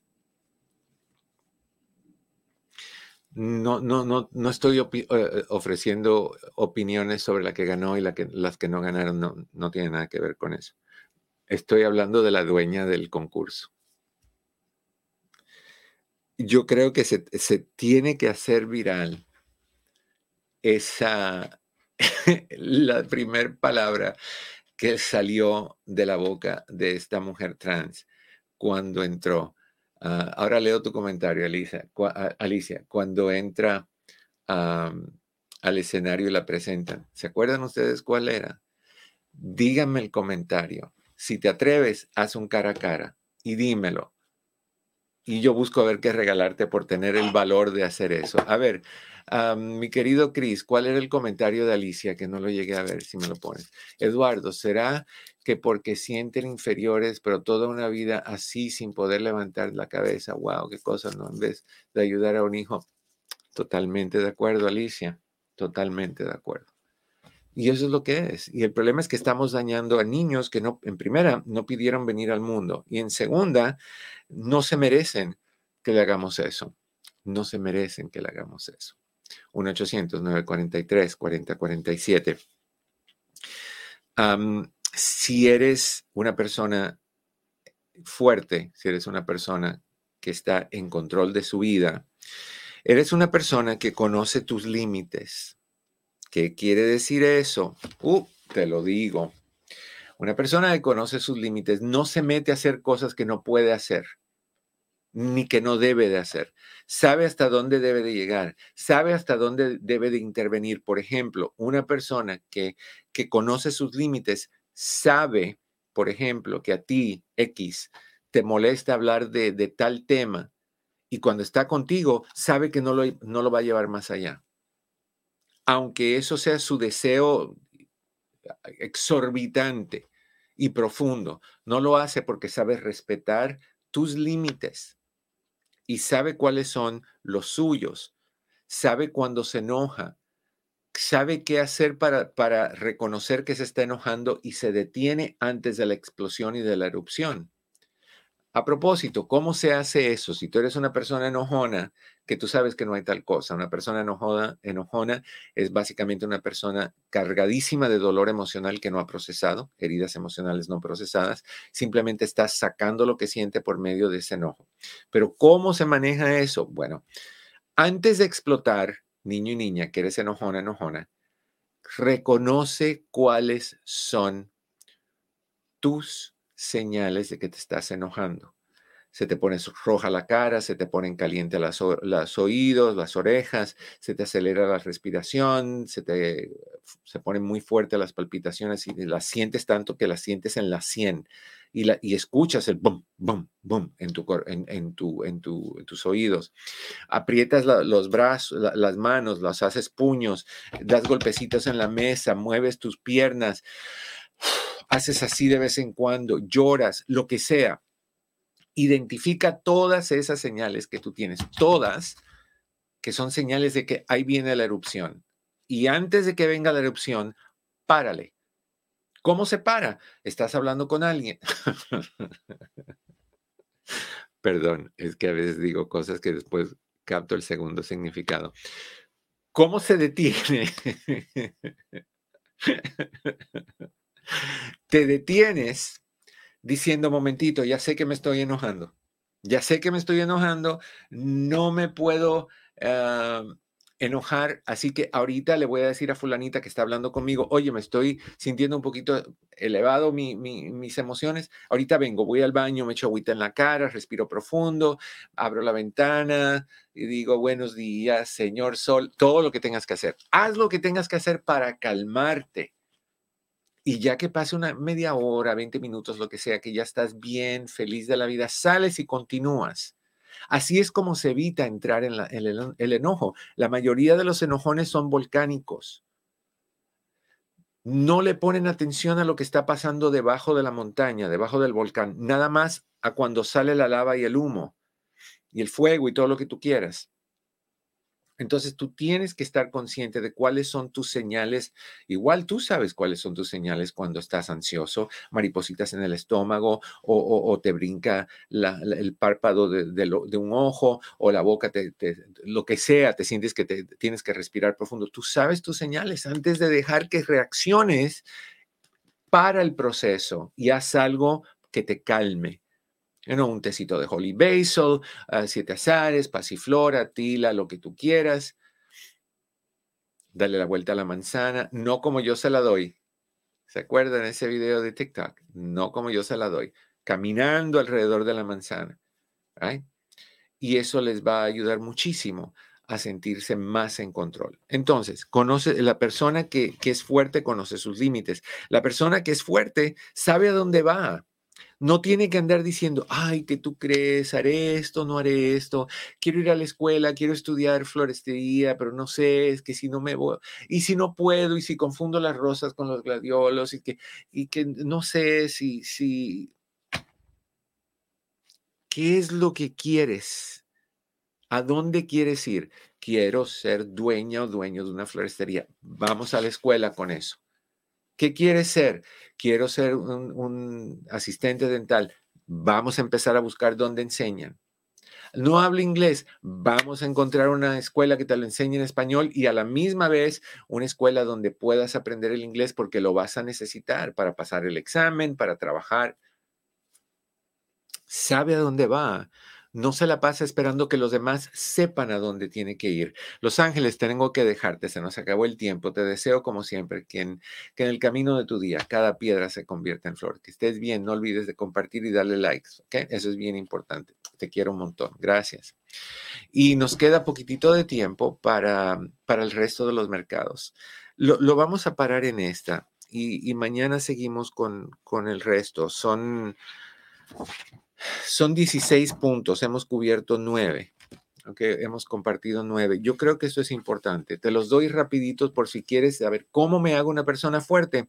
No, no, no, no estoy eh, ofreciendo opiniones sobre la que ganó y la que, las que no ganaron, no, no tiene nada que ver con eso. Estoy hablando de la dueña del concurso. Yo creo que se, se tiene que hacer viral esa, la primera palabra que salió de la boca de esta mujer trans cuando entró. Ah, ahora leo tu comentario, Alicia. Alicia, cuando entra al escenario y la presentan. ¿Se acuerdan ustedes cuál era? Díganme el comentario. Si te atreves, haz un cara a cara y dímelo. Y yo busco a ver qué regalarte por tener el valor de hacer eso. A ver, mi querido Cris, ¿cuál era el comentario de Alicia que no lo llegué a ver si me lo pones? Eduardo, ¿será que porque sienten inferiores, pero toda una vida así sin poder levantar la cabeza? ¡Wow! ¡Qué cosa, no! En vez de ayudar a un hijo. Totalmente de acuerdo, Alicia. Totalmente de acuerdo. Y eso es lo que es. Y el problema es que estamos dañando a niños que no, en primera, no pidieron venir al mundo. Y en segunda, no se merecen que le hagamos eso. No se merecen que le hagamos eso. 1-800-943-4047. si eres una persona fuerte, si eres una persona que está en control de su vida, eres una persona que conoce tus límites, ¿Qué quiere decir eso? Uh, te lo digo. Una persona que conoce sus límites no se mete a hacer cosas que no puede hacer ni que no debe de hacer. Sabe hasta dónde debe de llegar, sabe hasta dónde debe de intervenir. Por ejemplo, una persona que, que conoce sus límites sabe, por ejemplo, que a ti, X, te molesta hablar de, de tal tema y cuando está contigo sabe que no lo, no lo va a llevar más allá. Aunque eso sea su deseo exorbitante y profundo, no lo hace porque sabe respetar tus límites y sabe cuáles son los suyos, sabe cuando se enoja, sabe qué hacer para, para reconocer que se está enojando y se detiene antes de la explosión y de la erupción. A propósito, ¿cómo se hace eso? Si tú eres una persona enojona, que tú sabes que no hay tal cosa. Una persona enojona, enojona es básicamente una persona cargadísima de dolor emocional que no ha procesado, heridas emocionales no procesadas. Simplemente está sacando lo que siente por medio de ese enojo. Pero ¿cómo se maneja eso? Bueno, antes de explotar, niño y niña, que eres enojona, enojona, reconoce cuáles son tus señales de que te estás enojando. Se te pone roja la cara, se te ponen caliente las, oídos, las orejas, se te acelera la respiración, se te se ponen muy fuertes las palpitaciones y las sientes tanto que las sientes en la sien y, la, y escuchas el bum, bum, bum en, tu, en, en, tu, en, tu, en tus oídos. Aprietas los brazos, las manos, las haces puños, das golpecitos en la mesa, mueves tus piernas haces así de vez en cuando, lloras, lo que sea. Identifica todas esas señales que tú tienes, todas que son señales de que ahí viene la erupción. Y antes de que venga la erupción, párale. ¿Cómo se para? Estás hablando con alguien. Perdón, es que a veces digo cosas que después capto el segundo significado. ¿Cómo se detiene? te detienes diciendo, momentito, ya sé que me estoy enojando, ya sé que me estoy enojando, no me puedo ah, enojar, así que ahorita le voy a decir a fulanita que está hablando conmigo, oye, me estoy sintiendo un poquito elevado mis emociones, ahorita vengo, voy al baño, me echo agüita en la cara, respiro profundo, abro la ventana y digo, buenos días, señor sol, todo lo que tengas que hacer, haz lo que tengas que hacer para calmarte y ya que pase una media hora, 20 minutos, lo que sea, que ya estás bien, feliz de la vida, sales y continúas. Así es como se evita entrar en, el, enojo. La mayoría de los enojones son volcánicos. No le ponen atención a lo que está pasando debajo de la montaña, debajo del volcán, nada más a cuando sale la lava y el humo y el fuego y todo lo que tú quieras. Entonces tú tienes que estar consciente de cuáles son tus señales. Igual tú sabes cuáles son tus señales cuando estás ansioso, maripositas en el estómago o, te brinca el párpado de, un ojo o la boca, lo que sea, te sientes que te, tienes que respirar profundo. Tú sabes tus señales antes de dejar que reacciones para el proceso y haz algo que te calme, un tecito de holy basil, uh, siete azares, pasiflora, tila, lo que tú quieras. Dale la vuelta a la manzana, no como yo se la doy. ¿Se acuerdan ese video de TikTok? No como yo se la doy. Caminando alrededor de la manzana. Y eso les va a ayudar muchísimo a sentirse más en control. Entonces, conoce la persona que, que es fuerte, conoce sus límites. La persona que es fuerte sabe a dónde va no tiene que andar diciendo, ay, que tú crees, haré esto, no haré esto, quiero ir a la escuela, quiero estudiar florestería, pero no sé, es que si no me voy, y si no puedo, y si confundo las rosas con los gladiolos, y que, y que no sé si, si, ¿qué es lo que quieres? ¿A dónde quieres ir? Quiero ser dueña o dueño de una florestería. Vamos a la escuela con eso. ¿Qué quieres ser? Quiero ser un, asistente dental. Vamos a empezar a buscar dónde enseñan. No hablo inglés, vamos a encontrar una escuela que te lo enseñe en español y a la misma vez una escuela donde puedas aprender el inglés porque lo vas a necesitar para pasar el examen, para trabajar. Sabe a dónde va. No se la pasa esperando que los demás sepan a dónde tiene que ir. Los ángeles, tengo que dejarte, se nos acabó el tiempo. Te deseo, como siempre, que en, que en el camino de tu día cada piedra se convierta en flor. Que estés bien, no olvides de compartir y darle likes, ¿ok? Eso es bien importante. Te quiero un montón. Gracias. Y nos queda poquitito de tiempo para, para el resto de los mercados. Lo, lo vamos a parar en esta y, y mañana seguimos con, con el resto. Son son 16 puntos, hemos cubierto 9. Okay, hemos compartido nueve. Yo creo que eso es importante. Te los doy rapiditos por si quieres saber cómo me hago una persona fuerte.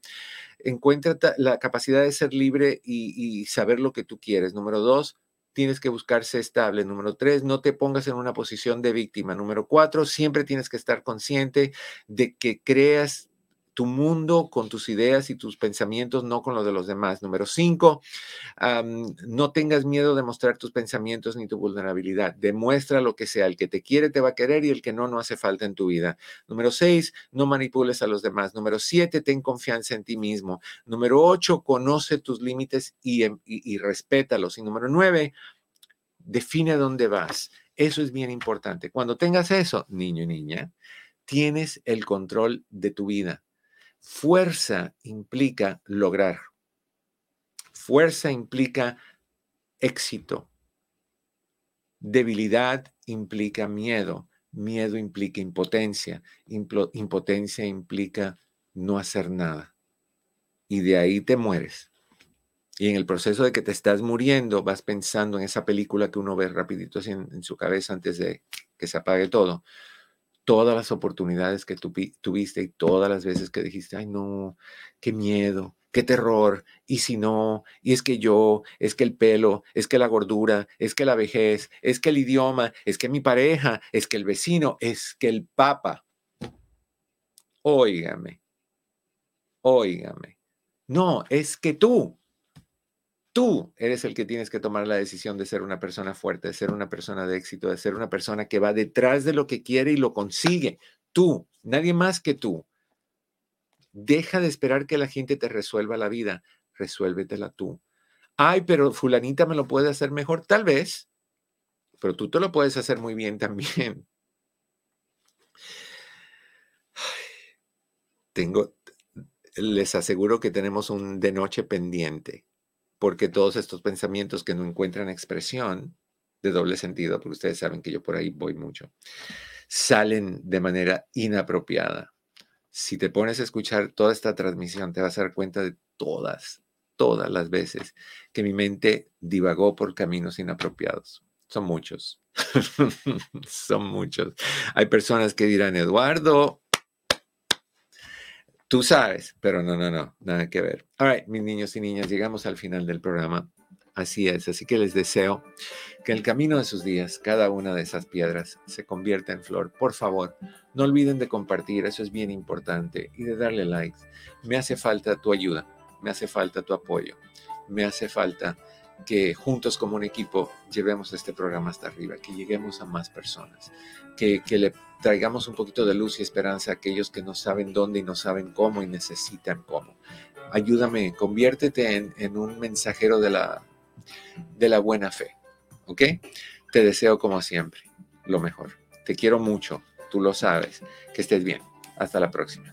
Encuentra la capacidad de ser libre y saber lo que tú quieres. Número dos, tienes que buscarse estable. Número tres, no te pongas en una posición de víctima. Número cuatro, siempre tienes que estar consciente de que creas tu mundo con tus ideas y tus pensamientos, no con los de los demás. Número cinco, no tengas miedo de mostrar tus pensamientos ni tu vulnerabilidad. Demuestra lo que sea. El que te quiere te va a querer y el que no, no hace falta en tu vida. Número seis, no manipules a los demás. Número siete, ten confianza en ti mismo. Número ocho, conoce tus límites y, em, y, y respétalos. Y número nueve, define dónde vas. Eso es bien importante. Cuando tengas eso, niño y niña, tienes el control de tu vida Fuerza implica lograr. Fuerza implica éxito. Debilidad implica miedo. Miedo implica impotencia. impotencia implica no hacer nada. Y de ahí te mueres. Y en el proceso de que te estás muriendo, vas pensando en esa película que uno ve rapidito en, en su cabeza antes de que se apague todo todas las oportunidades que tuviste y todas las veces que dijiste, ay no, qué miedo, qué terror, y si no, y es que yo, es que el pelo, es que la gordura, es que la vejez, es que el idioma, es que mi pareja, es que el vecino, es que el papa. Óigame, óigame. No, es que tú, Tú eres el que tienes que tomar la decisión de ser una persona fuerte, de ser una persona de éxito, de ser una persona que va detrás de lo que quiere y lo consigue. Tú, nadie más que tú. Deja de esperar que la gente te resuelva la vida, resuélvetela tú. Ay, pero fulanita me lo puede hacer mejor, tal vez, pero tú te lo puedes hacer muy bien también. Tengo, les aseguro que tenemos un de noche pendiente porque todos estos pensamientos que no encuentran expresión de doble sentido, porque ustedes saben que yo por ahí voy mucho, salen de manera inapropiada. Si te pones a escuchar toda esta transmisión, te vas a dar cuenta de todas, todas las veces que mi mente divagó por caminos inapropiados. Son muchos. Son muchos. Hay personas que dirán, Eduardo, Tú sabes, pero no, no, no, nada que ver. All right, mis niños y niñas, llegamos al final del programa. Así es, así que les deseo que el camino de sus días, cada una de esas piedras, se convierta en flor. Por favor, no olviden de compartir, eso es bien importante, y de darle likes. Me hace falta tu ayuda, me hace falta tu apoyo, me hace falta que juntos como un equipo llevemos este programa hasta arriba, que lleguemos a más personas, que, que le traigamos un poquito de luz y esperanza a aquellos que no saben dónde y no saben cómo y necesitan cómo. Ayúdame, conviértete en, un mensajero de la, de la buena fe, ¿ok? Te deseo como siempre lo mejor. Te quiero mucho, tú lo sabes. Que estés bien. Hasta la próxima.